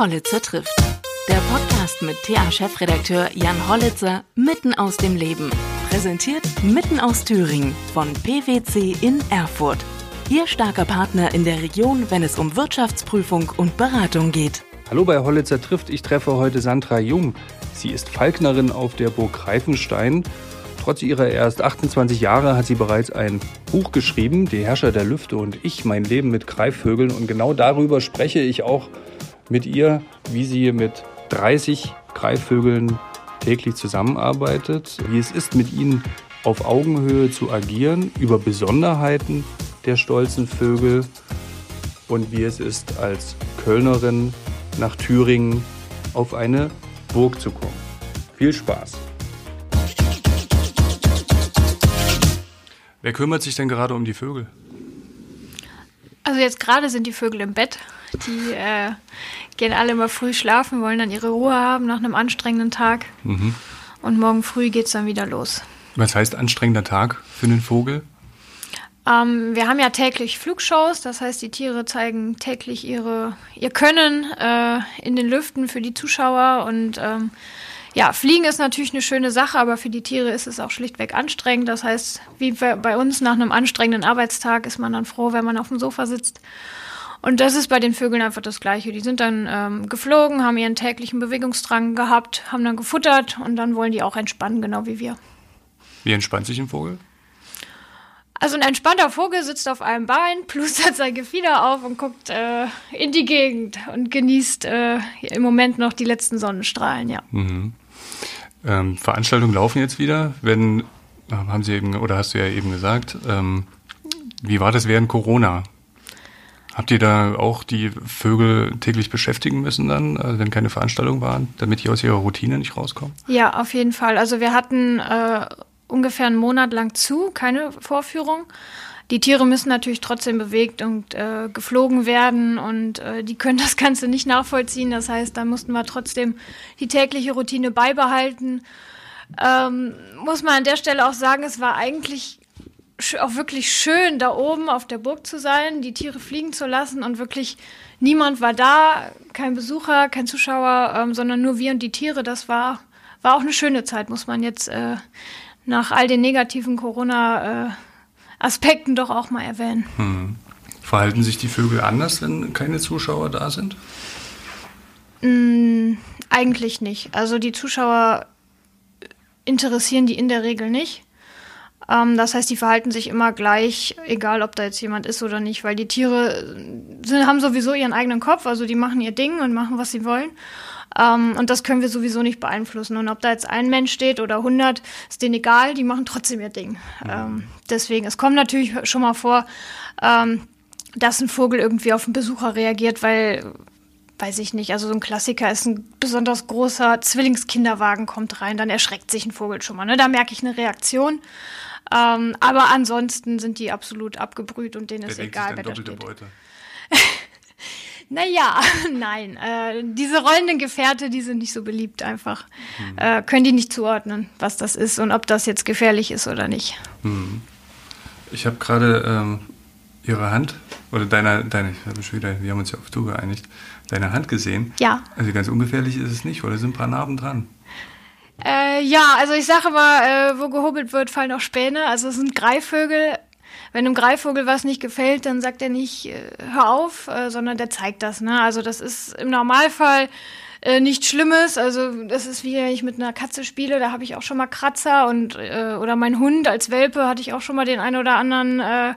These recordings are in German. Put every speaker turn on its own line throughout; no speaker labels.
Hollitzer trifft. Der Podcast mit TA-Chefredakteur Jan Hollitzer mitten aus dem Leben. Präsentiert mitten aus Thüringen von PwC in Erfurt. Ihr starker Partner in der Region, wenn es um Wirtschaftsprüfung und Beratung geht.
Hallo bei Hollitzer trifft. Ich treffe heute Sandra Jung. Sie ist Falknerin auf der Burg Greifenstein. Trotz ihrer erst 28 Jahre hat sie bereits ein Buch geschrieben, Die Herrscher der Lüfte und ich, mein Leben mit Greifvögeln. Und genau darüber spreche ich auch mit ihr, wie sie mit 30 Greifvögeln täglich zusammenarbeitet, wie es ist, mit ihnen auf Augenhöhe zu agieren, über Besonderheiten der stolzen Vögel und wie es ist, als Kölnerin nach Thüringen auf eine Burg zu kommen. Viel Spaß! Wer kümmert sich denn gerade um die Vögel?
Also jetzt gerade sind die Vögel im Bett. Die äh, gehen alle immer früh schlafen, wollen dann ihre Ruhe haben nach einem anstrengenden Tag. Mhm. Und morgen früh geht es dann wieder los.
Was heißt anstrengender Tag für einen Vogel?
Ähm, wir haben ja täglich Flugshows, das heißt, die Tiere zeigen täglich ihre, ihr Können äh, in den Lüften für die Zuschauer. Und ähm, ja, Fliegen ist natürlich eine schöne Sache, aber für die Tiere ist es auch schlichtweg anstrengend. Das heißt, wie bei uns nach einem anstrengenden Arbeitstag ist man dann froh, wenn man auf dem Sofa sitzt und das ist bei den Vögeln einfach das Gleiche. Die sind dann ähm, geflogen, haben ihren täglichen Bewegungsdrang gehabt, haben dann gefuttert und dann wollen die auch entspannen, genau wie wir.
Wie entspannt sich ein Vogel?
Also ein entspannter Vogel sitzt auf einem Bein, plustert sein Gefieder auf und guckt äh, in die Gegend und genießt äh, im Moment noch die letzten Sonnenstrahlen, ja.
Mhm. Ähm, Veranstaltungen laufen jetzt wieder. Wenn, haben Sie eben, oder hast du ja eben gesagt, ähm, wie war das während Corona? Habt ihr da auch die Vögel täglich beschäftigen müssen dann, also wenn keine Veranstaltungen waren, damit die aus ihrer Routine nicht rauskommen?
Ja, auf jeden Fall. Also wir hatten äh, ungefähr einen Monat lang zu, keine Vorführung. Die Tiere müssen natürlich trotzdem bewegt und äh, geflogen werden und äh, die können das Ganze nicht nachvollziehen. Das heißt, da mussten wir trotzdem die tägliche Routine beibehalten. Ähm, muss man an der Stelle auch sagen, es war eigentlich auch wirklich schön, da oben auf der Burg zu sein, die Tiere fliegen zu lassen und wirklich niemand war da, kein Besucher, kein Zuschauer, ähm, sondern nur wir und die Tiere. Das war, war auch eine schöne Zeit, muss man jetzt äh, nach all den negativen Corona-Aspekten äh, doch auch mal erwähnen. Hm.
Verhalten sich die Vögel anders, wenn keine Zuschauer da sind?
Mm, eigentlich nicht. Also die Zuschauer interessieren die in der Regel nicht. Ähm, das heißt, die verhalten sich immer gleich, egal ob da jetzt jemand ist oder nicht, weil die Tiere sind, haben sowieso ihren eigenen Kopf, also die machen ihr Ding und machen, was sie wollen. Um, ähm, und das können wir sowieso nicht beeinflussen. Und ob da jetzt ein Mensch steht oder 100, ist denen egal, die machen trotzdem ihr Ding. Mhm. Um, ähm, deswegen, es kommt natürlich schon mal vor, um, ähm, dass ein Vogel irgendwie auf einen Besucher reagiert, weil, weiß ich nicht, also so ein Klassiker ist ein besonders großer Zwillingskinderwagen kommt rein, dann erschreckt sich ein Vogel schon mal. Ne? Da merke ich eine Reaktion. Ähm, aber ansonsten sind die absolut abgebrüht und denen der ist egal, wer da steht. Beute. naja, nein. Äh, diese rollenden Gefährte, die sind nicht so beliebt einfach. Hm. Äh, können die nicht zuordnen, was das ist und ob das jetzt gefährlich ist oder nicht. Hm.
Ich habe gerade ähm, Ihre Hand, oder deine, deine, ich habe schon wieder, wir haben uns ja auf Du geeinigt, deine Hand gesehen.
Ja.
Also ganz ungefährlich ist es nicht, oder sind ein paar Narben dran?
Äh, ja, also ich sage immer, äh, wo gehobelt wird, fallen auch Späne. Also es sind Greifvögel. Wenn einem Greifvogel was nicht gefällt, dann sagt er nicht, äh, hör auf, äh, sondern der zeigt das. Ne? Also das ist im Normalfall äh, nichts Schlimmes. Also das ist wie wenn ich mit einer Katze spiele, da habe ich auch schon mal Kratzer und äh, oder mein Hund als Welpe hatte ich auch schon mal den einen oder anderen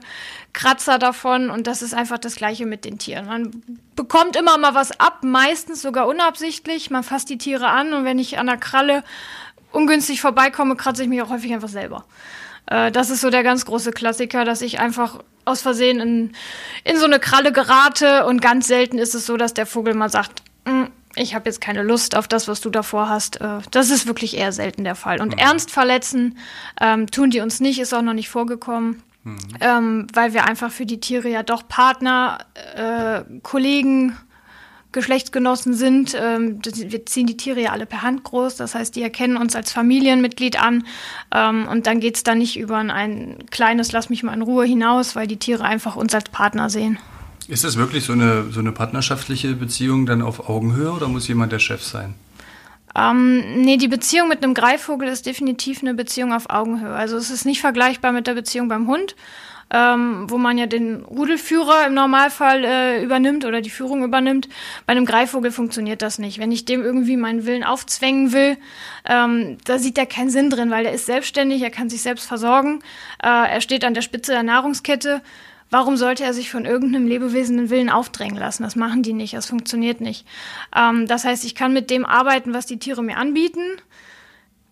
Kratzer davon und das ist einfach das gleiche mit den Tieren. Man bekommt immer mal was ab, meistens sogar unabsichtlich. Man fasst die Tiere an und wenn ich an der Kralle ungünstig vorbeikomme, kratze ich mich auch häufig einfach selber. Äh, das ist so der ganz große Klassiker, dass ich einfach aus Versehen in, in so eine Kralle gerate und ganz selten ist es so, dass der Vogel mal sagt, mm, ich habe jetzt keine Lust auf das, was du davor hast. Äh, das ist wirklich eher selten der Fall. Und mhm. ernst verletzen ähm, tun die uns nicht, ist auch noch nicht vorgekommen. Mhm. Ähm, weil wir einfach für die Tiere ja doch Partner, äh, Kollegen, Geschlechtsgenossen sind. Ähm, wir ziehen die Tiere ja alle per Hand groß, das heißt, die erkennen uns als Familienmitglied an. Ähm, und dann geht es da nicht über ein kleines Lass mich mal in Ruhe hinaus, weil die Tiere einfach uns als Partner sehen.
Ist das wirklich so eine, so eine partnerschaftliche Beziehung dann auf Augenhöhe oder muss jemand der Chef sein?
Ähm, nee, die Beziehung mit einem Greifvogel ist definitiv eine Beziehung auf Augenhöhe. Also es ist nicht vergleichbar mit der Beziehung beim Hund, ähm, wo man ja den Rudelführer im Normalfall äh, übernimmt oder die Führung übernimmt. Bei einem Greifvogel funktioniert das nicht. Wenn ich dem irgendwie meinen Willen aufzwängen will, ähm, da sieht er keinen Sinn drin, weil er ist selbstständig, er kann sich selbst versorgen, äh, er steht an der Spitze der Nahrungskette Warum sollte er sich von irgendeinem Lebewesen den Willen aufdrängen lassen? Das machen die nicht, das funktioniert nicht. Ähm, das heißt, ich kann mit dem arbeiten, was die Tiere mir anbieten.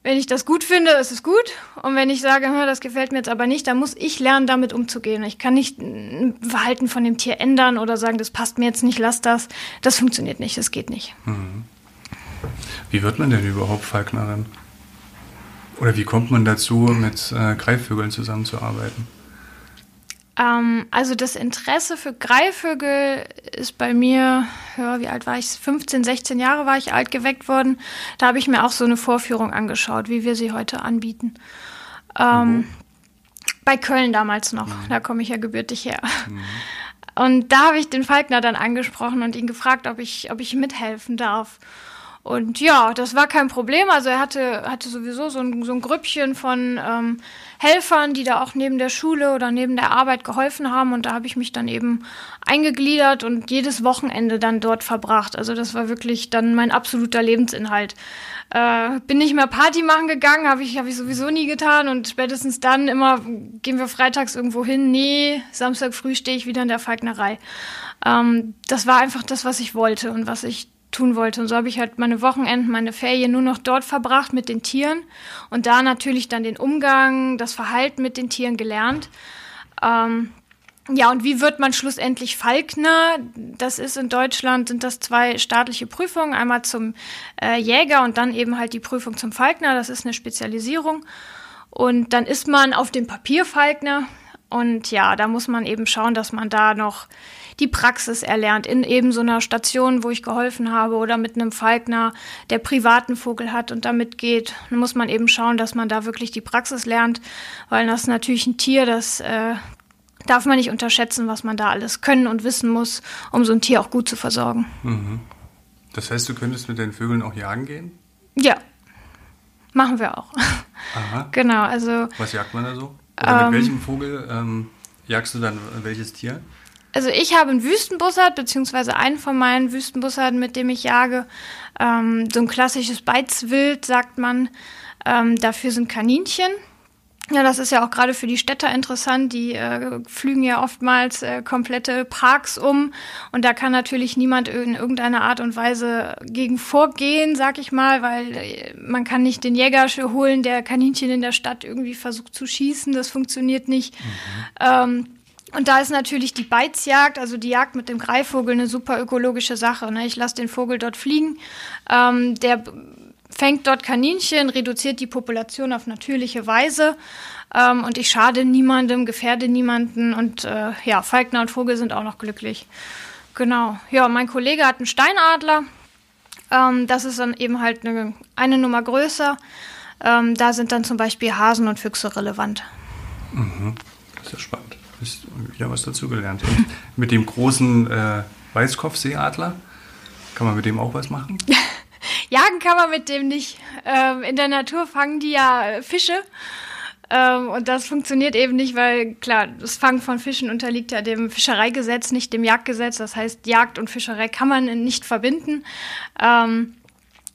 Wenn ich das gut finde, ist es gut. Und wenn ich sage, das gefällt mir jetzt aber nicht, dann muss ich lernen, damit umzugehen. Ich kann nicht ein Verhalten von dem Tier ändern oder sagen, das passt mir jetzt nicht, lass das. Das funktioniert nicht, das geht nicht. Mhm.
Wie wird man denn überhaupt Falknerin? Oder wie kommt man dazu, mit äh, Greifvögeln zusammenzuarbeiten?
Ähm, also das Interesse für Greifvögel ist bei mir, ja, wie alt war ich? 15, 16 Jahre war ich alt geweckt worden. Da habe ich mir auch so eine Vorführung angeschaut, wie wir sie heute anbieten. Ähm, mhm. Bei Köln damals noch, mhm. da komme ich ja gebürtig her. Mhm. Und da habe ich den Falkner dann angesprochen und ihn gefragt, ob ich, ob ich mithelfen darf. Und ja, das war kein Problem. Also er hatte, hatte sowieso so ein, so ein Grüppchen von ähm, Helfern, die da auch neben der Schule oder neben der Arbeit geholfen haben. Und da habe ich mich dann eben eingegliedert und jedes Wochenende dann dort verbracht. Also das war wirklich dann mein absoluter Lebensinhalt. Äh, bin nicht mehr Party machen gegangen, habe ich, hab ich sowieso nie getan. Und spätestens dann immer, gehen wir freitags irgendwo hin. Nee, Samstag früh stehe ich wieder in der Falknerei. Ähm, das war einfach das, was ich wollte und was ich tun wollte. Und so habe ich halt meine Wochenenden, meine Ferien nur noch dort verbracht mit den Tieren und da natürlich dann den Umgang, das Verhalten mit den Tieren gelernt. Ähm, ja, und wie wird man schlussendlich Falkner? Das ist in Deutschland, sind das zwei staatliche Prüfungen, einmal zum äh, Jäger und dann eben halt die Prüfung zum Falkner. Das ist eine Spezialisierung. Und dann ist man auf dem Papier Falkner. Und ja, da muss man eben schauen, dass man da noch die Praxis erlernt in eben so einer Station, wo ich geholfen habe oder mit einem Falkner, der privaten Vogel hat und damit geht. Dann muss man eben schauen, dass man da wirklich die Praxis lernt, weil das ist natürlich ein Tier, das äh, darf man nicht unterschätzen, was man da alles können und wissen muss, um so ein Tier auch gut zu versorgen. Mhm.
Das heißt, du könntest mit den Vögeln auch jagen gehen?
Ja, machen wir auch. Aha. Genau, also.
Was jagt man da so? Oder ähm, mit welchem Vogel ähm, jagst du dann welches Tier?
also ich habe einen Wüstenbussard, beziehungsweise einen von meinen Wüstenbussarden, mit dem ich jage. Ähm, so ein klassisches Beizwild, sagt man. Ähm, dafür sind Kaninchen. Ja, das ist ja auch gerade für die Städter interessant. Die äh, flügen ja oftmals äh, komplette Parks um. Und da kann natürlich niemand in irgendeiner Art und Weise gegen vorgehen, sag ich mal, weil äh, man kann nicht den Jäger holen, der Kaninchen in der Stadt irgendwie versucht zu schießen. Das funktioniert nicht. Mhm. Ähm, und da ist natürlich die Beizjagd, also die Jagd mit dem Greifvogel, eine super ökologische Sache. Ne? Ich lasse den Vogel dort fliegen. Ähm, der fängt dort Kaninchen, reduziert die Population auf natürliche Weise. Ähm, und ich schade niemandem, gefährde niemanden. Und äh, ja, Falkner und Vogel sind auch noch glücklich. Genau. Ja, mein Kollege hat einen Steinadler. Ähm, das ist dann eben halt eine, eine Nummer größer. Ähm, da sind dann zum Beispiel Hasen und Füchse relevant.
Mhm. Das ist ja spannend ist wieder was dazugelernt. Mit dem großen äh, Weißkopfseeadler, kann man mit dem auch was machen?
Jagen kann man mit dem nicht. Ähm, in der Natur fangen die ja äh, Fische. Ähm, und das funktioniert eben nicht, weil klar, das Fangen von Fischen unterliegt ja dem Fischereigesetz, nicht dem Jagdgesetz. Das heißt, Jagd und Fischerei kann man nicht verbinden. Ähm,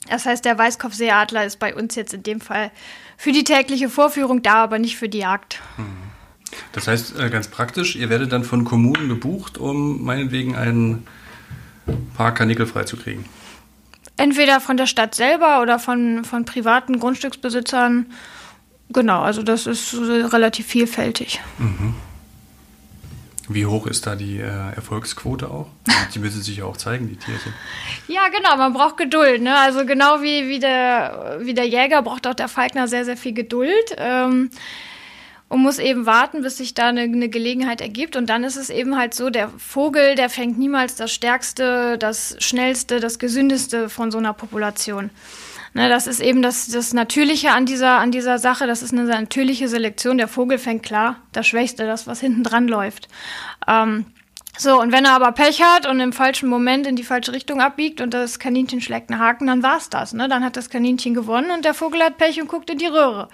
das heißt, der Weißkopfseeadler ist bei uns jetzt in dem Fall für die tägliche Vorführung da, aber nicht für die Jagd. Mhm.
Das heißt, äh, ganz praktisch, ihr werdet dann von Kommunen gebucht, um meinetwegen ein paar Karnickel freizukriegen.
Entweder von der Stadt selber oder von, von privaten Grundstücksbesitzern. Genau, also das ist relativ vielfältig. Mhm.
Wie hoch ist da die äh, Erfolgsquote auch? Die müssen sich ja auch zeigen, die Tierchen.
Ja, genau, man braucht Geduld. Ne? Also genau wie, wie, der, wie der Jäger braucht auch der Falkner sehr, sehr viel Geduld. Ähm, und muss eben warten, bis sich da eine, eine, Gelegenheit ergibt. Und dann ist es eben halt so, der Vogel, der fängt niemals das Stärkste, das Schnellste, das Gesündeste von so einer Population. Ne, das ist eben das, das Natürliche an dieser, an dieser Sache. Das ist eine natürliche Selektion. Der Vogel fängt klar das Schwächste, das, was hinten dran läuft. Ähm, So, und wenn er aber Pech hat und im falschen Moment in die falsche Richtung abbiegt und das Kaninchen schlägt einen Haken, dann war's das. Ne? Dann hat das Kaninchen gewonnen und der Vogel hat Pech und guckt in die Röhre.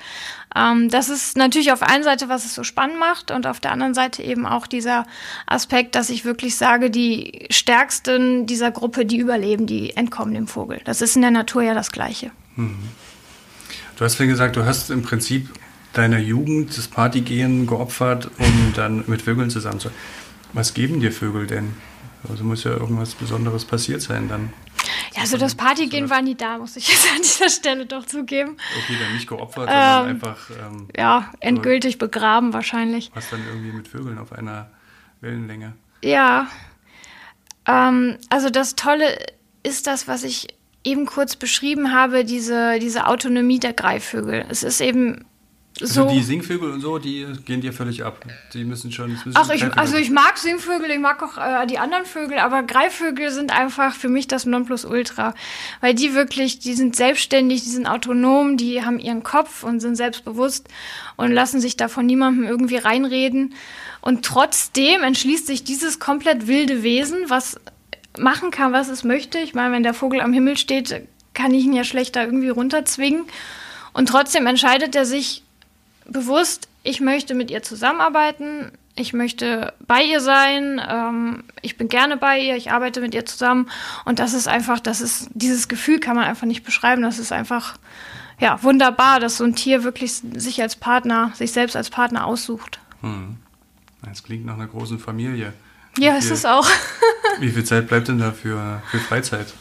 Ähm, das ist natürlich auf einen Seite, was es so spannend macht und auf der anderen Seite eben auch dieser Aspekt, dass ich wirklich sage, die Stärksten dieser Gruppe, die überleben, die entkommen dem Vogel. Das ist in der Natur ja das Gleiche. Mhm.
Du hast ja gesagt, du hast im Prinzip deiner Jugend das Partygehen geopfert, um dann mit Vögeln zusammen zu. Was geben dir Vögel denn? Also muss ja irgendwas Besonderes passiert sein dann.
Ja, also das Partygehen war nie da, muss ich jetzt an dieser Stelle doch zugeben.
Okay, dann nicht geopfert, sondern ähm, einfach.
Ähm, ja, endgültig begraben wahrscheinlich.
Was dann irgendwie mit Vögeln auf einer Wellenlänge.
Ja. Ähm, also das Tolle ist das, was ich eben kurz beschrieben habe, diese, diese Autonomie der Greifvögel. Es ist eben
also die Singvögel und so, die gehen dir völlig ab. Die müssen schon. Müssen
Ach, ich, also ich mag Singvögel, ich mag auch äh, die anderen Vögel, aber Greifvögel sind einfach für mich das Nonplusultra. Weil die wirklich, die sind selbstständig, die sind autonom, die haben ihren Kopf und sind selbstbewusst und lassen sich da von niemandem irgendwie reinreden. Und trotzdem entschließt sich dieses komplett wilde Wesen, was machen kann, was es möchte. Ich meine, wenn der Vogel am Himmel steht, kann ich ihn ja schlechter irgendwie runterzwingen. Und trotzdem entscheidet er sich bewusst, ich möchte mit ihr zusammenarbeiten, ich möchte bei ihr sein, ähm, ich bin gerne bei ihr, ich arbeite mit ihr zusammen und das ist einfach, das ist, dieses Gefühl kann man einfach nicht beschreiben, das ist einfach, ja, wunderbar, dass so ein Tier wirklich sich als Partner, sich selbst als Partner aussucht. Hm.
Das klingt nach einer großen Familie.
Ja, viel, ist es auch.
wie viel Zeit bleibt denn da für, für Freizeit?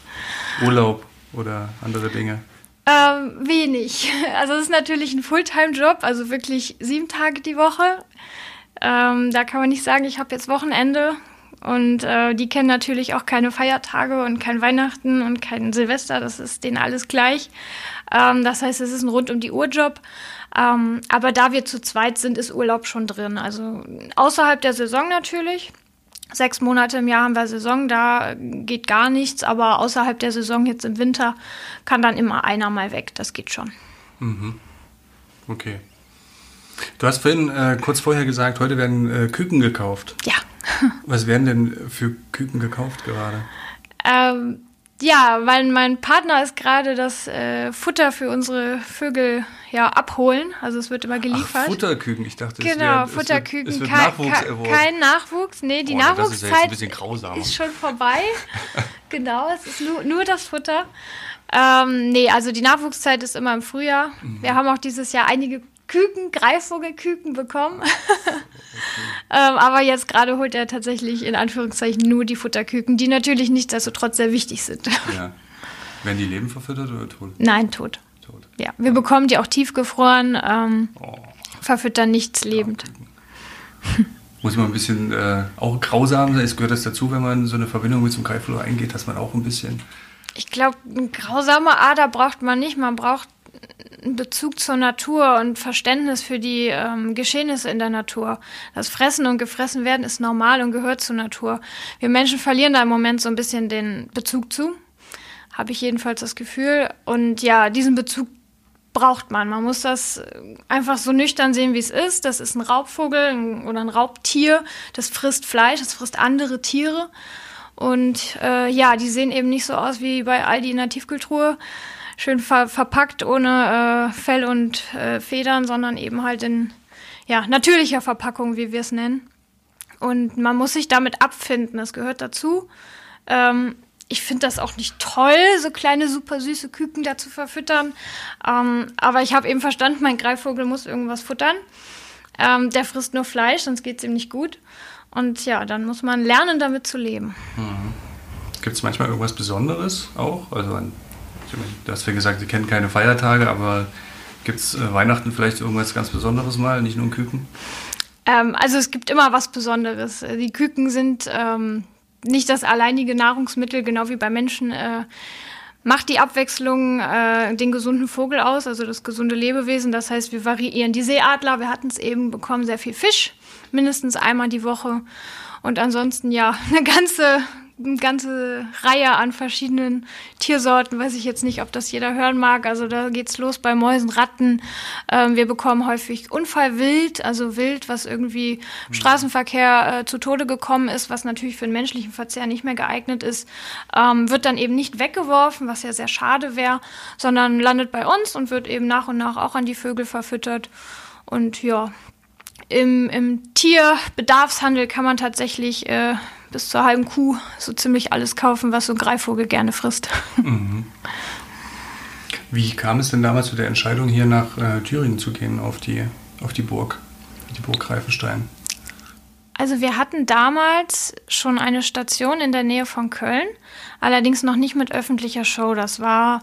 Urlaub oder andere Dinge?
Ähm, wenig. Also es ist natürlich ein Fulltime-Job, also wirklich sieben Tage die Woche. Ähm, da kann man nicht sagen, ich habe jetzt Wochenende. Und äh, die kennen natürlich auch keine Feiertage und kein Weihnachten und kein Silvester. Das ist denen alles gleich. Ähm, das heißt, es ist ein rund um die Uhr Job. Ähm, aber da wir zu zweit sind, ist Urlaub schon drin. Also außerhalb der Saison natürlich. Sechs Monate im Jahr haben wir Saison, da geht gar nichts, aber außerhalb der Saison, jetzt im Winter, kann dann immer einer mal weg. Das geht schon.
Mhm. Okay. Du hast vorhin äh, kurz vorher gesagt, heute werden äh, Küken gekauft.
Ja.
Was werden denn für Küken gekauft gerade?
Ähm, ja, weil mein Partner ist gerade das äh, Futter für unsere Vögel ja abholen. Also es wird immer geliefert. Ach,
Futterküken, ich dachte,
genau, wär, Futterküken. Es wird, es wird kein, Nachwuchs kein Nachwuchs, nee, die oh, Nachwuchszeit ist, ja ist, schon vorbei. genau, es ist nur, nur das Futter. Ähm, nee, also die Nachwuchszeit ist immer im Frühjahr. Mhm. Wir haben auch dieses Jahr einige Küken, Greifvogelküken bekommen. okay. ähm, aber jetzt gerade holt er tatsächlich in Anführungszeichen nur die Futterküken, die natürlich nichtsdestotrotz sehr wichtig sind.
Ja. Werden die leben verfüttert oder tot?
Nein, tot. Ja, wir bekommen die auch tiefgefroren, ähm, oh. verfüttern nichts lebend.
Muss man ein bisschen äh, auch grausam sein? Es gehört das dazu, wenn man so eine Verbindung mit so einem Greifvogel eingeht, dass man auch ein bisschen.
Ich glaube, eine grausame Ader braucht man nicht. Man braucht einen Bezug zur Natur und Verständnis für die ähm, Geschehnisse in der Natur. Das Fressen und Gefressen werden ist normal und gehört zur Natur. Wir Menschen verlieren da im Moment so ein bisschen den Bezug zu. Habe ich jedenfalls das Gefühl. Und ja, diesen Bezug braucht man. Man muss das einfach so nüchtern sehen, wie es ist. Das ist ein Raubvogel oder ein Raubtier. Das frisst Fleisch, das frisst andere Tiere. Und äh, ja, die sehen eben nicht so aus wie bei Aldi in der Tiefkultur schön ver verpackt ohne äh, Fell und äh, Federn, sondern eben halt in ja, natürlicher Verpackung, wie wir es nennen. Und man muss sich damit abfinden, das gehört dazu. Ähm, ich finde das auch nicht toll, so kleine, super süße Küken da zu verfüttern. Ähm, aber ich habe eben verstanden, mein Greifvogel muss irgendwas futtern. Ähm, der frisst nur Fleisch, sonst geht es ihm nicht gut. Und ja, dann muss man lernen, damit zu leben.
Mhm. Gibt es manchmal irgendwas Besonderes auch? Also Du hast ja gesagt, Sie kennen keine Feiertage, aber gibt es äh, Weihnachten vielleicht irgendwas ganz Besonderes mal, nicht nur ein Küken?
Ähm, also es gibt immer was Besonderes. Äh, die Küken sind ähm, nicht das alleinige Nahrungsmittel, genau wie bei Menschen. Äh, macht die Abwechslung äh, den gesunden Vogel aus, also das gesunde Lebewesen. Das heißt, wir variieren die Seeadler. Wir hatten es eben bekommen, sehr viel Fisch, mindestens einmal die Woche. Und ansonsten ja eine ganze eine ganze Reihe an verschiedenen Tiersorten. Weiß ich jetzt nicht, ob das jeder hören mag. Also da geht's los bei Mäusen, Ratten. Ähm, wir bekommen häufig Unfallwild, also Wild, was irgendwie im mhm. Straßenverkehr äh, zu Tode gekommen ist, was natürlich für den menschlichen Verzehr nicht mehr geeignet ist, ähm, wird dann eben nicht weggeworfen, was ja sehr schade wäre, sondern landet bei uns und wird eben nach und nach auch an die Vögel verfüttert. Und ja, im, im Tierbedarfshandel kann man tatsächlich äh, bis zur halben Kuh so ziemlich alles kaufen, was so ein Greifvogel gerne frisst. Mhm.
Wie kam es denn damals zu der Entscheidung, hier nach äh, Thüringen zu gehen, auf die, auf die Burg, die Burg Greifenstein?
Also wir hatten damals schon eine Station in der Nähe von Köln, allerdings noch nicht mit öffentlicher Show. Das war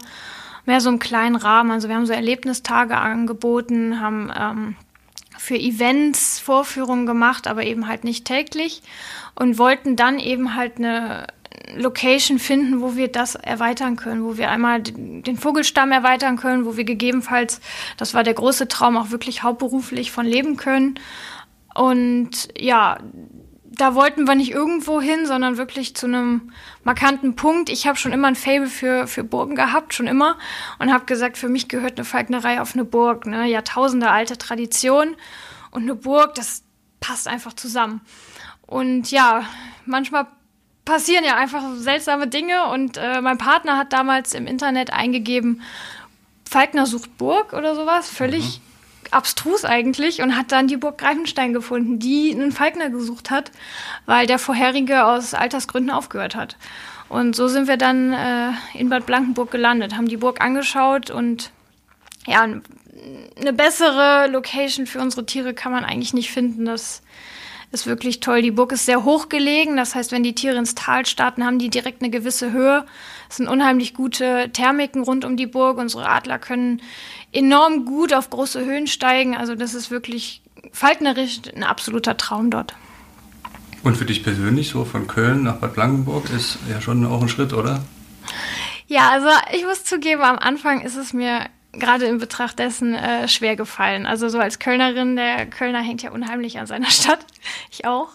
mehr so im kleinen Rahmen. Also wir haben so Erlebnistage angeboten, haben ähm, für Events Vorführungen gemacht, aber eben halt nicht täglich und wollten dann eben halt eine Location finden, wo wir das erweitern können, wo wir einmal den Vogelstamm erweitern können, wo wir gegebenenfalls, das war der große Traum, auch wirklich hauptberuflich von leben können. Und ja, da wollten wir nicht irgendwo hin, sondern wirklich zu einem markanten Punkt. Ich habe schon immer ein Fable für, für Burgen gehabt, schon immer. Und habe gesagt, für mich gehört eine Falknerei auf eine Burg. Ne? Jahrtausende alte Tradition. Und eine Burg, das passt einfach zusammen. Und ja, manchmal passieren ja einfach seltsame Dinge. Und äh, mein Partner hat damals im Internet eingegeben, Falkner sucht Burg oder sowas. Völlig. Mhm abstrus eigentlich und hat dann die Burg Greifenstein gefunden, die einen Falkner gesucht hat, weil der vorherige aus Altersgründen aufgehört hat. Und so sind wir dann äh, in Bad Blankenburg gelandet, haben die Burg angeschaut und ja, eine bessere Location für unsere Tiere kann man eigentlich nicht finden. Das ist wirklich toll. Die Burg ist sehr hoch gelegen. Das heißt, wenn die Tiere ins Tal starten, haben die direkt eine gewisse Höhe. Es sind unheimlich gute Thermiken rund um die Burg. Unsere Adler können enorm gut auf große Höhen steigen. Also das ist wirklich falknerisch ein absoluter Traum dort.
Und für dich persönlich, so von Köln nach Bad Blankenburg, ist ja schon auch ein Schritt, oder?
Ja, also ich muss zugeben, am Anfang ist es mir gerade in Betracht dessen äh, schwer gefallen. Also so als Kölnerin, der Kölner hängt ja unheimlich an seiner Stadt. Ich auch.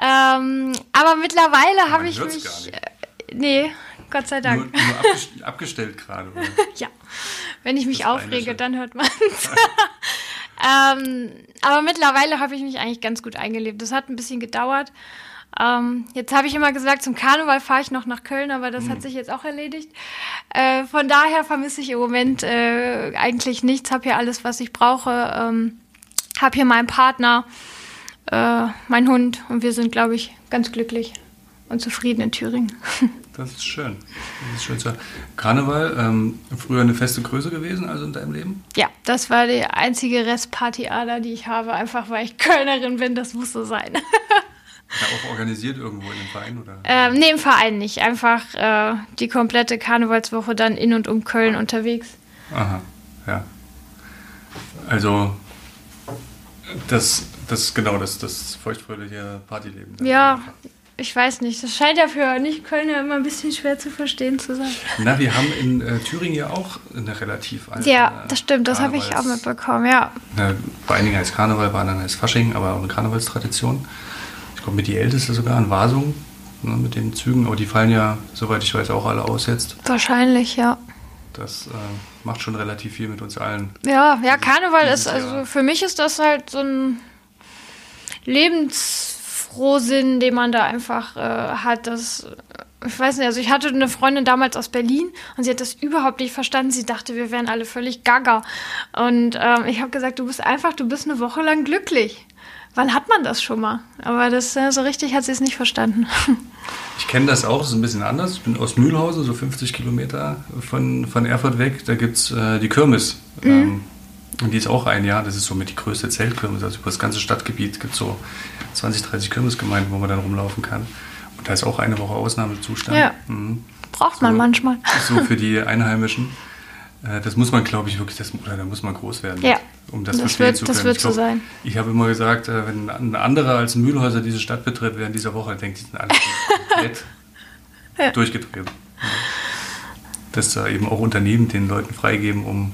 Ähm, aber mittlerweile habe ich mich. Gar nicht. Äh, nee, Gott sei Dank.
Nur, nur abgest abgestellt gerade.
ja. Wenn ich mich das aufrege, dann hört man es. ähm, aber mittlerweile habe ich mich eigentlich ganz gut eingelebt. Das hat ein bisschen gedauert. Ähm, jetzt habe ich immer gesagt, zum Karneval fahre ich noch nach Köln, aber das mhm. hat sich jetzt auch erledigt. Äh, von daher vermisse ich im Moment äh, eigentlich nichts, habe hier alles, was ich brauche. Ähm, habe hier meinen Partner, äh, meinen Hund und wir sind, glaube ich, ganz glücklich und zufrieden in Thüringen.
Das ist schön. Das ist schön zu Karneval, ähm, früher eine feste Größe gewesen, also in deinem Leben?
Ja, das war die einzige Restparty-Ader, die ich habe, einfach weil ich Kölnerin bin, das muss so sein.
Ja, auch organisiert irgendwo in dem Verein? Oder?
Ähm, nee, im Verein nicht. Einfach äh, die komplette Karnevalswoche dann in und um Köln unterwegs.
Aha, ja. Also, das, das genau, das, das feuchtfröhliche Partyleben.
Ja, ich weiß nicht. Das scheint ja für Nicht-Kölner immer ein bisschen schwer zu verstehen zu sein.
Na, wir haben in äh, Thüringen ja auch eine relativ
alte. Ja, das stimmt, das habe ich auch mitbekommen, ja.
Na, bei einigen heißt Karneval, bei anderen heißt Fasching, aber auch eine Karnevalstradition glaube mit die älteste sogar an Wasung, ne, mit den Zügen, aber die fallen ja, soweit ich weiß, auch alle aus jetzt.
Wahrscheinlich, ja.
Das äh, macht schon relativ viel mit uns allen.
Ja, ja, Karneval ist, also für mich ist das halt so ein Lebensfrohsinn, den man da einfach äh, hat. Das, ich weiß nicht, also ich hatte eine Freundin damals aus Berlin und sie hat das überhaupt nicht verstanden. Sie dachte, wir wären alle völlig gaga. Und ähm, ich habe gesagt, du bist einfach, du bist eine Woche lang glücklich wann hat man das schon mal? Aber das äh, so richtig hat sie es nicht verstanden.
Ich kenne das auch, das ist ein bisschen anders. Ich bin aus Mühlhausen, so 50 Kilometer von, von Erfurt weg. Da gibt es äh, die Kirmes. Mhm. Ähm, und die ist auch ein Jahr. Das ist somit die größte Zeltkirmes. Also über das ganze Stadtgebiet gibt es so 20, 30 Kirmesgemeinden, wo man dann rumlaufen kann. Und da ist auch eine Woche Ausnahmezustand.
Ja. Mhm. Braucht man so, manchmal.
So für die Einheimischen. Äh, das muss man, glaube ich, wirklich, das, oder da muss man groß werden.
Ja.
Um das, das verstehen wird, zu können.
Das wird so sein.
Ich habe immer gesagt, äh, wenn ein anderer als ein Mühlhäuser diese Stadt betritt während dieser Woche, denkt, die sind alle komplett ja. Dass da eben auch Unternehmen den Leuten freigeben, um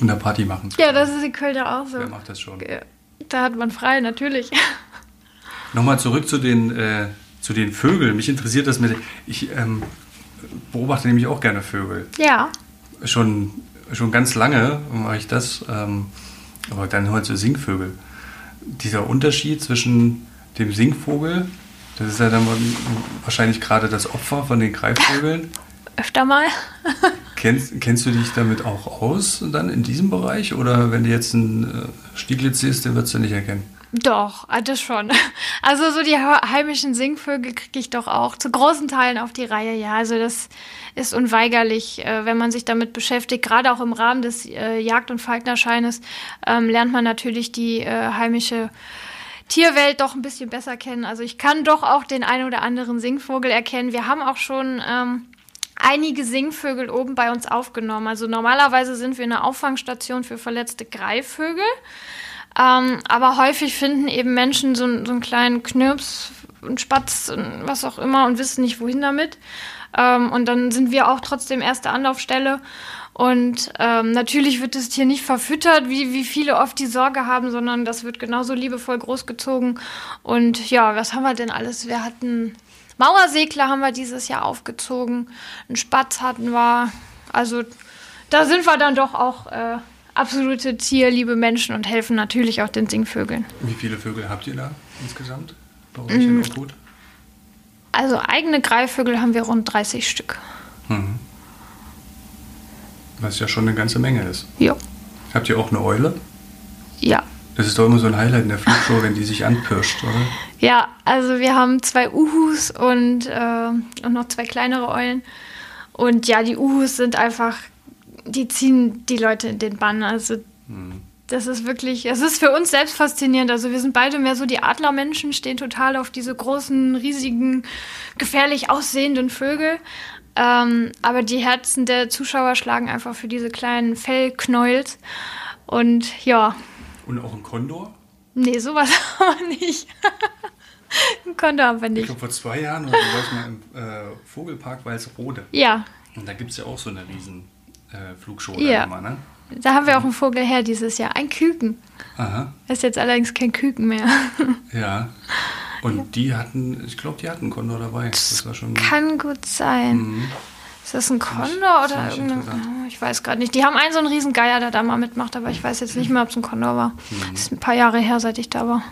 eine Party machen zu
können. Ja, das ist in Köln ja auch so.
Wer macht das schon?
Da hat man frei, natürlich.
Nochmal zurück zu den, äh, zu den Vögeln. Mich interessiert das mit. Ich ähm, beobachte nämlich auch gerne Vögel.
Ja.
Schon, schon ganz lange mache ich das. Ähm, aber dann heute so Singvögel. Dieser Unterschied zwischen dem Singvogel, das ist ja dann wahrscheinlich gerade das Opfer von den Greifvögeln.
Öfter mal.
kennst, kennst du dich damit auch aus, dann in diesem Bereich? Oder wenn du jetzt einen äh, Stieglitz siehst, den würdest du nicht erkennen?
Doch, ah, das schon. Also so die heimischen Singvögel kriege ich doch auch zu großen Teilen auf die Reihe. Ja, also das ist unweigerlich, äh, wenn man sich damit beschäftigt. Gerade auch im Rahmen des äh, Jagd- und Falknerscheines ähm, lernt man natürlich die äh, heimische Tierwelt doch ein bisschen besser kennen. Also ich kann doch auch den einen oder anderen Singvogel erkennen. Wir haben auch schon ähm, einige Singvögel oben bei uns aufgenommen. Also normalerweise sind wir eine Auffangstation für verletzte Greifvögel. Ähm, aber häufig finden eben Menschen so, so einen kleinen Knirps, einen Spatz, was auch immer und wissen nicht, wohin damit. Ähm, und dann sind wir auch trotzdem erste Anlaufstelle. Und ähm, natürlich wird das Tier nicht verfüttert, wie, wie viele oft die Sorge haben, sondern das wird genauso liebevoll großgezogen. Und ja, was haben wir denn alles? Wir hatten Mauersegler haben wir dieses Jahr aufgezogen, einen Spatz hatten wir. Also da sind wir dann doch auch äh, absolute tierliebe Menschen und helfen natürlich auch den Singvögeln.
Wie viele Vögel habt ihr da insgesamt bei euch mm. in Obhut?
Also eigene Greifvögel haben wir rund 30 Stück. Mhm.
Was ja schon eine ganze Menge ist.
Ja.
Habt ihr auch eine Eule?
Ja.
Das ist doch immer so ein Highlight in der Flugshow, wenn die sich anpirscht, oder?
Ja, also wir haben zwei Uhus und, äh, und noch zwei kleinere Eulen. Und ja, die Uhus sind einfach die ziehen die Leute in den Bann. Also mhm. das ist wirklich, es ist für uns selbst faszinierend. Also wir sind beide mehr so die Adlermenschen, stehen total auf diese großen, riesigen, gefährlich aussehenden Vögel. Ähm, aber die Herzen der Zuschauer schlagen einfach für diese kleinen Fellknäuels. Und ja.
Und auch ein Kondor?
Nee, sowas haben wir nicht. ein Kondor haben wir nicht. Ich
glaube, vor zwei Jahren war ich mal im äh, Vogelpark Walsrode.
Ja.
Und da gibt es ja auch so eine riesen äh, Flugshow
ja. immer, ne? Da haben wir auch einen Vogel her dieses Jahr, ein Küken. Aha. Ist jetzt allerdings kein Küken mehr.
Ja. Und ja. die hatten, ich glaube, die hatten Kondor dabei.
Das, war schon kann gut sein. Mhm. Ist das ein Kondor oder irgendein? Ich weiß gerade nicht. Die haben einen so einen riesen Geier, der da mal mitmacht, aber ich weiß jetzt nicht mehr, ob es ein Kondor war. Mhm. Das ist ein paar Jahre her, seit ich da war.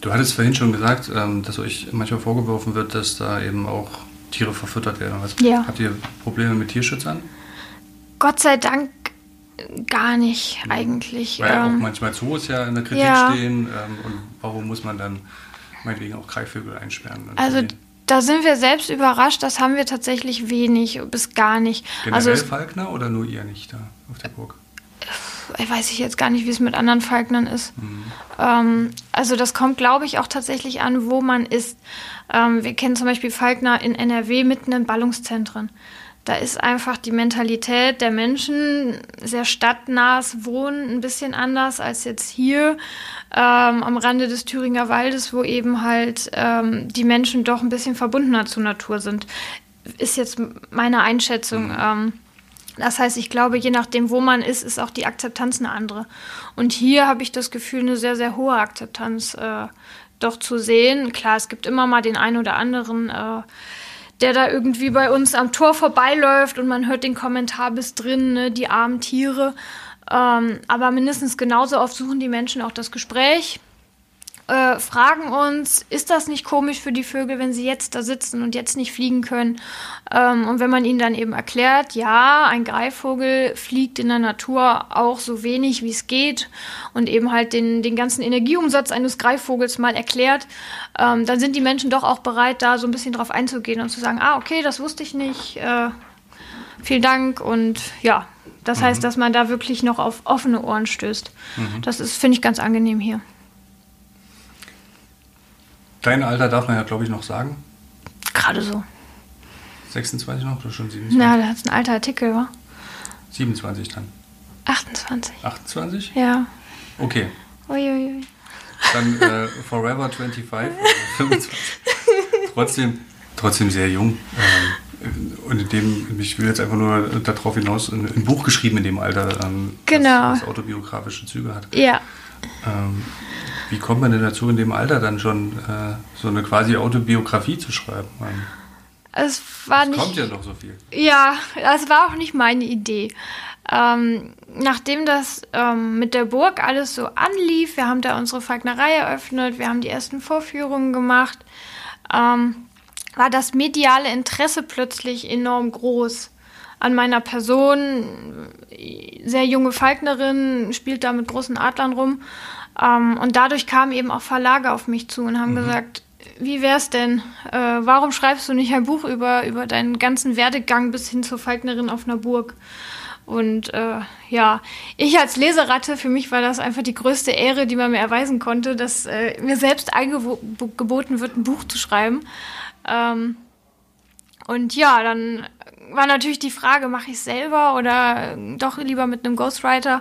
Du hattest vorhin schon gesagt, ähm, dass euch manchmal vorgeworfen wird, dass da eben auch Tiere verfüttert werden. Was?
Ja.
Habt ihr Probleme mit Tierschützern?
Gott sei Dank gar nicht eigentlich.
Weil ähm, auch manchmal Zoos ja in der Kritik ja. stehen. Ähm, und warum muss man dann meinetwegen auch Greifvögel einsperren?
Also da sind wir selbst überrascht, das haben wir tatsächlich wenig bis gar nicht.
Generell also Falkner oder nur ihr nicht da auf der Burg?
Weiß ich jetzt gar nicht, wie es mit anderen Falknern ist. Mhm. Ähm, also das kommt, glaube ich, auch tatsächlich an, wo man ist. Ähm, wir kennen zum Beispiel Falkner in NRW mitten in Ballungszentren. Da ist einfach die Mentalität der Menschen, sehr stadtnahes Wohnen, ein bisschen anders als jetzt hier ähm, am Rande des Thüringer Waldes, wo eben halt ähm, die Menschen doch ein bisschen verbundener zur Natur sind. Ist jetzt meine Einschätzung. Mhm. Ähm, das heißt, ich glaube, je nachdem, wo man ist, ist auch die Akzeptanz eine andere. Und hier habe ich das Gefühl, eine sehr, sehr hohe Akzeptanz äh, doch zu sehen. Klar, es gibt immer mal den einen oder anderen. Äh, der da irgendwie bei uns am Tor vorbeiläuft und man hört den Kommentar bis drin, ne, die armen Tiere. Ähm, aber mindestens genauso oft suchen die Menschen auch das Gespräch äh, fragen uns, ist das nicht komisch für die Vögel, wenn sie jetzt da sitzen und jetzt nicht fliegen können? Ähm, und wenn man ihnen dann eben erklärt, ja, ein Greifvogel fliegt in der Natur auch so wenig, wie es geht und eben halt den, den ganzen Energieumsatz eines Greifvogels mal erklärt, ähm, dann sind die Menschen doch auch bereit, da so ein bisschen drauf einzugehen und zu sagen, ah, okay, das wusste ich nicht. Äh, vielen Dank und ja, das mhm. heißt, dass man da wirklich noch auf offene Ohren stößt. Mhm. Das ist, finde ich, ganz angenehm hier.
Dein Alter darf man ja, glaube ich, noch sagen.
Gerade so.
26 noch oder schon 27?
Na, das ist ein alter Artikel, wa?
27 dann.
28.
28?
Ja.
Okay.
Uiuiui.
Dann äh, Forever 25, also 25. trotzdem, trotzdem sehr jung. Ähm, und in dem, ich will jetzt einfach nur darauf hinaus, ein, ein Buch geschrieben in dem Alter, ähm,
genau.
das, das autobiografische Züge hat.
Ja.
Ähm, wie kommt man denn dazu, in dem Alter dann schon äh, so eine quasi Autobiografie zu schreiben? Man,
es war
es
nicht.
kommt ja noch so viel.
Ja, das war auch nicht meine Idee. Ähm, nachdem das ähm, mit der Burg alles so anlief, wir haben da unsere Falknerei eröffnet, wir haben die ersten Vorführungen gemacht, ähm, war das mediale Interesse plötzlich enorm groß an meiner Person. Sehr junge Falknerin, spielt da mit großen Adlern rum. Ähm, und dadurch kamen eben auch Verlage auf mich zu und haben mhm. gesagt, wie wär's denn? Äh, warum schreibst du nicht ein Buch über, über deinen ganzen Werdegang bis hin zur Falknerin auf einer Burg? Und äh, ja, ich als Leseratte, für mich war das einfach die größte Ehre, die man mir erweisen konnte, dass äh, mir selbst eingeboten wird, ein Buch zu schreiben. Ähm, und ja, dann war natürlich die Frage, mache ich es selber oder doch lieber mit einem Ghostwriter?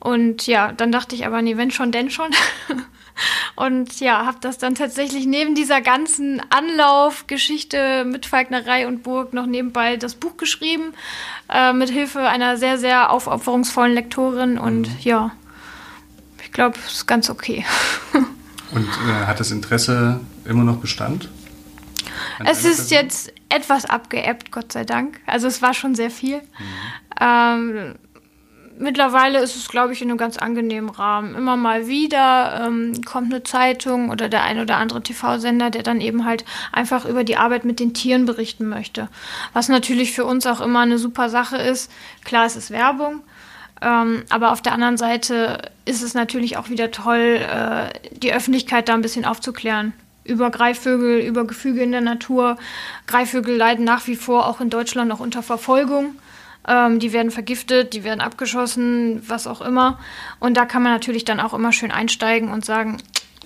Und ja, dann dachte ich aber, nee, wenn schon, denn schon. und ja, habe das dann tatsächlich neben dieser ganzen Anlaufgeschichte mit Falknerei und Burg noch nebenbei das Buch geschrieben, äh, mit Hilfe einer sehr, sehr aufopferungsvollen Lektorin. Und mhm. ja, ich glaube, es ist ganz okay.
und äh, hat das Interesse immer noch Bestand?
Es ist jetzt etwas abgeebbt, Gott sei Dank. Also es war schon sehr viel. Mhm. Ähm, mittlerweile ist es, glaube ich, in einem ganz angenehmen Rahmen. Immer mal wieder ähm, kommt eine Zeitung oder der ein oder andere TV-Sender, der dann eben halt einfach über die Arbeit mit den Tieren berichten möchte. Was natürlich für uns auch immer eine super Sache ist. Klar, es ist Werbung. Ähm, aber auf der anderen Seite ist es natürlich auch wieder toll, äh, die Öffentlichkeit da ein bisschen aufzuklären über Greifvögel, über Gefüge in der Natur. Greifvögel leiden nach wie vor auch in Deutschland noch unter Verfolgung. Ähm, die werden vergiftet, die werden abgeschossen, was auch immer. Und da kann man natürlich dann auch immer schön einsteigen und sagen,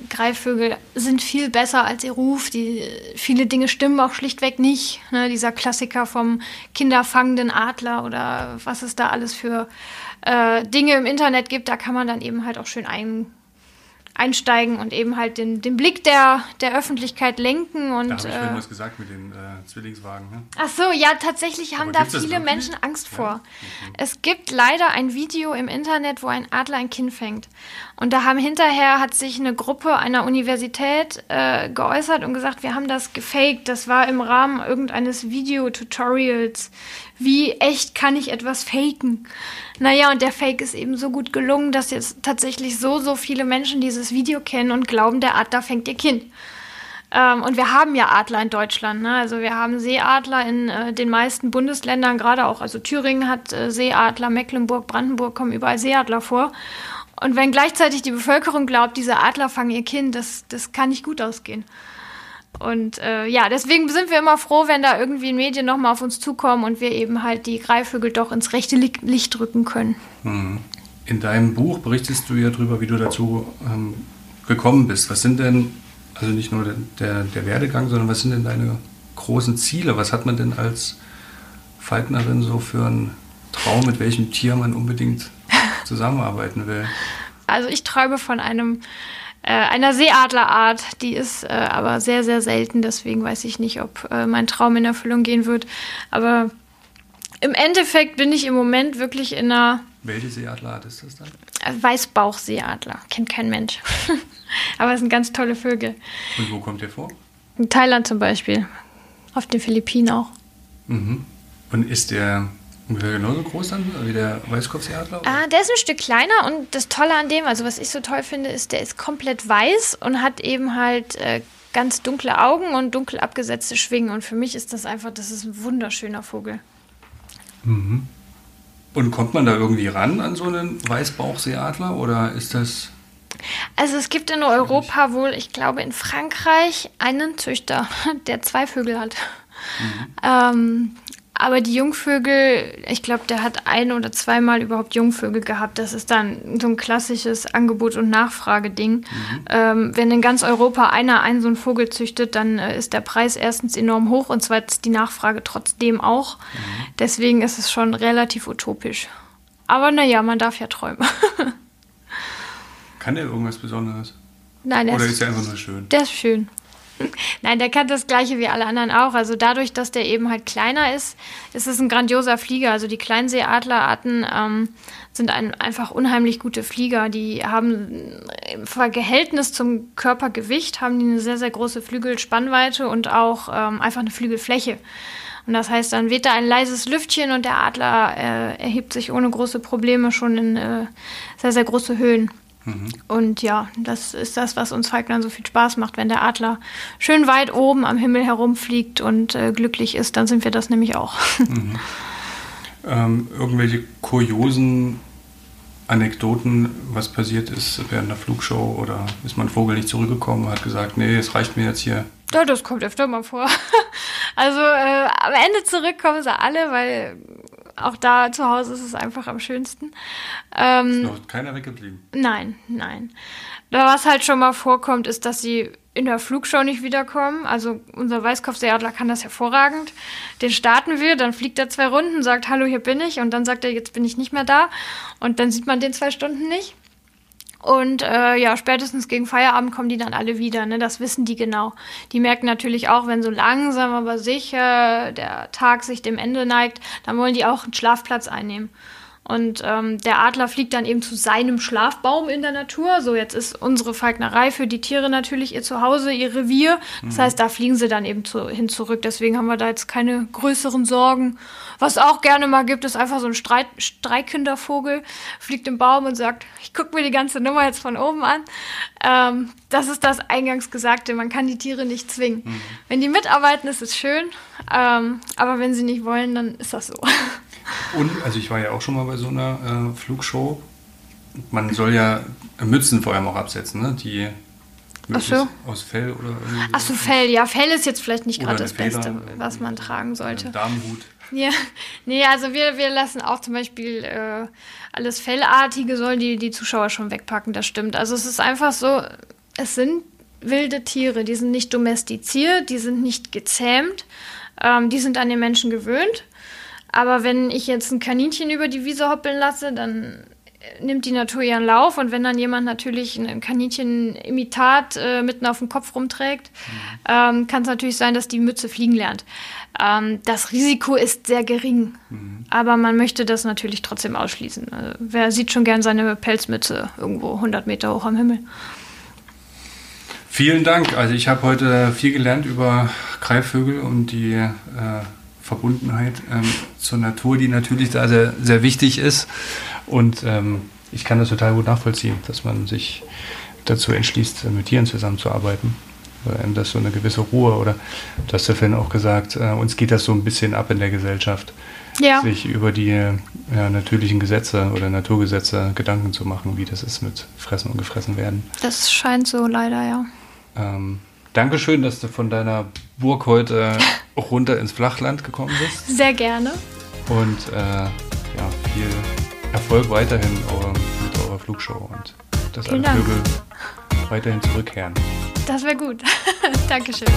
Greifvögel sind viel besser als ihr Ruf. Die, viele Dinge stimmen auch schlichtweg nicht. Ne, dieser Klassiker vom kinderfangenden Adler oder was es da alles für äh, Dinge im Internet gibt, da kann man dann eben halt auch schön ein, einsteigen und eben halt den, den Blick der, der Öffentlichkeit lenken. Und,
da habe ich äh, was gesagt mit den äh, Zwillingswagen. Ne?
Ach so, ja, tatsächlich haben da viele Menschen Angst vor. Ja. Okay. Es gibt leider ein Video im Internet, wo ein Adler ein Kind fängt. Und da haben hinterher hat sich eine Gruppe einer Universität äh, geäußert und gesagt, wir haben das gefaked. Das war im Rahmen irgendeines Videotutorials. Wie echt kann ich etwas faken? Naja, und der Fake ist eben so gut gelungen, dass jetzt tatsächlich so, so viele Menschen dieses Video kennen und glauben, der Adler fängt ihr Kind. Ähm, und wir haben ja Adler in Deutschland. Ne? Also wir haben Seeadler in äh, den meisten Bundesländern, gerade auch, also Thüringen hat äh, Seeadler, Mecklenburg, Brandenburg kommen überall Seeadler vor. Und wenn gleichzeitig die Bevölkerung glaubt, diese Adler fangen ihr Kind, das, das kann nicht gut ausgehen. Und äh, ja, deswegen sind wir immer froh, wenn da irgendwie Medien nochmal auf uns zukommen und wir eben halt die Greifvögel doch ins rechte Licht drücken können.
Mhm. In deinem Buch berichtest du ja darüber, wie du dazu ähm, gekommen bist. Was sind denn, also nicht nur der, der Werdegang, sondern was sind denn deine großen Ziele? Was hat man denn als Falknerin so für einen Traum, mit welchem Tier man unbedingt zusammenarbeiten will?
Also ich träume von einem äh, einer Seeadlerart. Die ist äh, aber sehr, sehr selten. Deswegen weiß ich nicht, ob äh, mein Traum in Erfüllung gehen wird. Aber im Endeffekt bin ich im Moment wirklich in einer.
Welche Seeadlerart ist das dann?
Äh, Weißbauchseeadler. Kennt kein Mensch. aber es sind ganz tolle Vögel.
Und wo kommt der vor?
In Thailand zum Beispiel. Auf den Philippinen auch.
Mhm. Und ist der Ungefähr genauso groß dann wie der Weißkopfseeadler?
Ah, der ist ein Stück kleiner und das Tolle an dem, also was ich so toll finde, ist, der ist komplett weiß und hat eben halt äh, ganz dunkle Augen und dunkel abgesetzte Schwingen. Und für mich ist das einfach, das ist ein wunderschöner Vogel.
Mhm. Und kommt man da irgendwie ran an so einen Weißbauchseeadler oder ist das.
Also es gibt in Europa wohl, ich glaube in Frankreich, einen Züchter, der zwei Vögel hat. Mhm. Ähm, aber die Jungvögel, ich glaube, der hat ein oder zweimal überhaupt Jungvögel gehabt. Das ist dann so ein klassisches Angebot- und Nachfrageding. Mhm. Ähm, wenn in ganz Europa einer einen so einen Vogel züchtet, dann äh, ist der Preis erstens enorm hoch und zweitens die Nachfrage trotzdem auch. Mhm. Deswegen ist es schon relativ utopisch. Aber naja, man darf ja träumen.
Kann der irgendwas Besonderes?
Nein, der
Oder
ist,
ist er einfach nur schön?
Der ist schön. Nein, der kann das gleiche wie alle anderen auch. Also dadurch, dass der eben halt kleiner ist, ist es ein grandioser Flieger. Also die Kleinseeadlerarten ähm, sind ein, einfach unheimlich gute Flieger. Die haben im Verhältnis zum Körpergewicht haben die eine sehr, sehr große Flügelspannweite und auch ähm, einfach eine Flügelfläche. Und das heißt, dann weht da ein leises Lüftchen und der Adler äh, erhebt sich ohne große Probleme schon in äh, sehr, sehr große Höhen. Mhm. Und ja, das ist das, was uns Falknern so viel Spaß macht. Wenn der Adler schön weit oben am Himmel herumfliegt und äh, glücklich ist, dann sind wir das nämlich auch.
Mhm. Ähm, irgendwelche kuriosen Anekdoten, was passiert ist während der Flugshow oder ist mein Vogel nicht zurückgekommen, hat gesagt, nee, es reicht mir jetzt hier.
Ja, das kommt öfter mal vor. Also äh, am Ende zurückkommen sie alle, weil auch da zu Hause ist es einfach am schönsten.
Ähm, ist noch keiner weggeblieben?
Nein, nein. Da was halt schon mal vorkommt, ist, dass sie in der Flugshow nicht wiederkommen. Also unser Weißkopfseeadler kann das hervorragend. Den starten wir, dann fliegt er zwei Runden, sagt, hallo, hier bin ich. Und dann sagt er, jetzt bin ich nicht mehr da. Und dann sieht man den zwei Stunden nicht. Und äh, ja, spätestens gegen Feierabend kommen die dann alle wieder. Ne? Das wissen die genau. Die merken natürlich auch, wenn so langsam aber sicher der Tag sich dem Ende neigt, dann wollen die auch einen Schlafplatz einnehmen. Und ähm, der Adler fliegt dann eben zu seinem Schlafbaum in der Natur. So, jetzt ist unsere Falknerei für die Tiere natürlich ihr Zuhause, ihr Revier. Das mhm. heißt, da fliegen sie dann eben zu, hin zurück. Deswegen haben wir da jetzt keine größeren Sorgen. Was auch gerne mal gibt, ist einfach so ein Streit streikender Vogel, fliegt im Baum und sagt, ich gucke mir die ganze Nummer jetzt von oben an. Ähm, das ist das eingangs Gesagte, man kann die Tiere nicht zwingen. Mhm. Wenn die mitarbeiten, ist es schön, ähm, aber wenn sie nicht wollen, dann ist das so.
Und, also ich war ja auch schon mal bei so einer äh, Flugshow. Man soll ja Mützen vor allem auch absetzen, ne? Die
Ach so.
aus Fell oder irgendwie.
Ach so, Fell. Ja, Fell ist jetzt vielleicht nicht gerade das Feder, Beste, was man tragen sollte.
Darmhut.
Ja, nee, also wir, wir lassen auch zum Beispiel äh, alles Fellartige, sollen die, die Zuschauer schon wegpacken, das stimmt. Also es ist einfach so, es sind wilde Tiere, die sind nicht domestiziert, die sind nicht gezähmt, ähm, die sind an den Menschen gewöhnt. Aber wenn ich jetzt ein Kaninchen über die Wiese hoppeln lasse, dann nimmt die Natur ihren Lauf und wenn dann jemand natürlich ein Kaninchen-Imitat äh, mitten auf dem Kopf rumträgt, mhm. ähm, kann es natürlich sein, dass die Mütze fliegen lernt. Ähm, das Risiko ist sehr gering, mhm. aber man möchte das natürlich trotzdem ausschließen. Also, wer sieht schon gern seine Pelzmütze irgendwo 100 Meter hoch am Himmel?
Vielen Dank. Also ich habe heute viel gelernt über Greifvögel und die äh, Verbundenheit ähm, zur Natur, die natürlich da sehr, sehr wichtig ist. Und ähm, ich kann das total gut nachvollziehen, dass man sich dazu entschließt, mit Tieren zusammenzuarbeiten. Weil das so eine gewisse Ruhe oder du hast ja vorhin auch gesagt, äh, uns geht das so ein bisschen ab in der Gesellschaft, ja. sich über die ja, natürlichen Gesetze oder Naturgesetze Gedanken zu machen, wie das ist mit Fressen und Gefressen werden.
Das scheint so leider, ja.
Ähm, Dankeschön, dass du von deiner Burg heute runter ins Flachland gekommen bist.
Sehr gerne.
Und äh, ja, viel Erfolg weiterhin mit eurer Flugshow und dass Vielen alle Vögel weiterhin zurückkehren.
Das wäre gut. Dankeschön.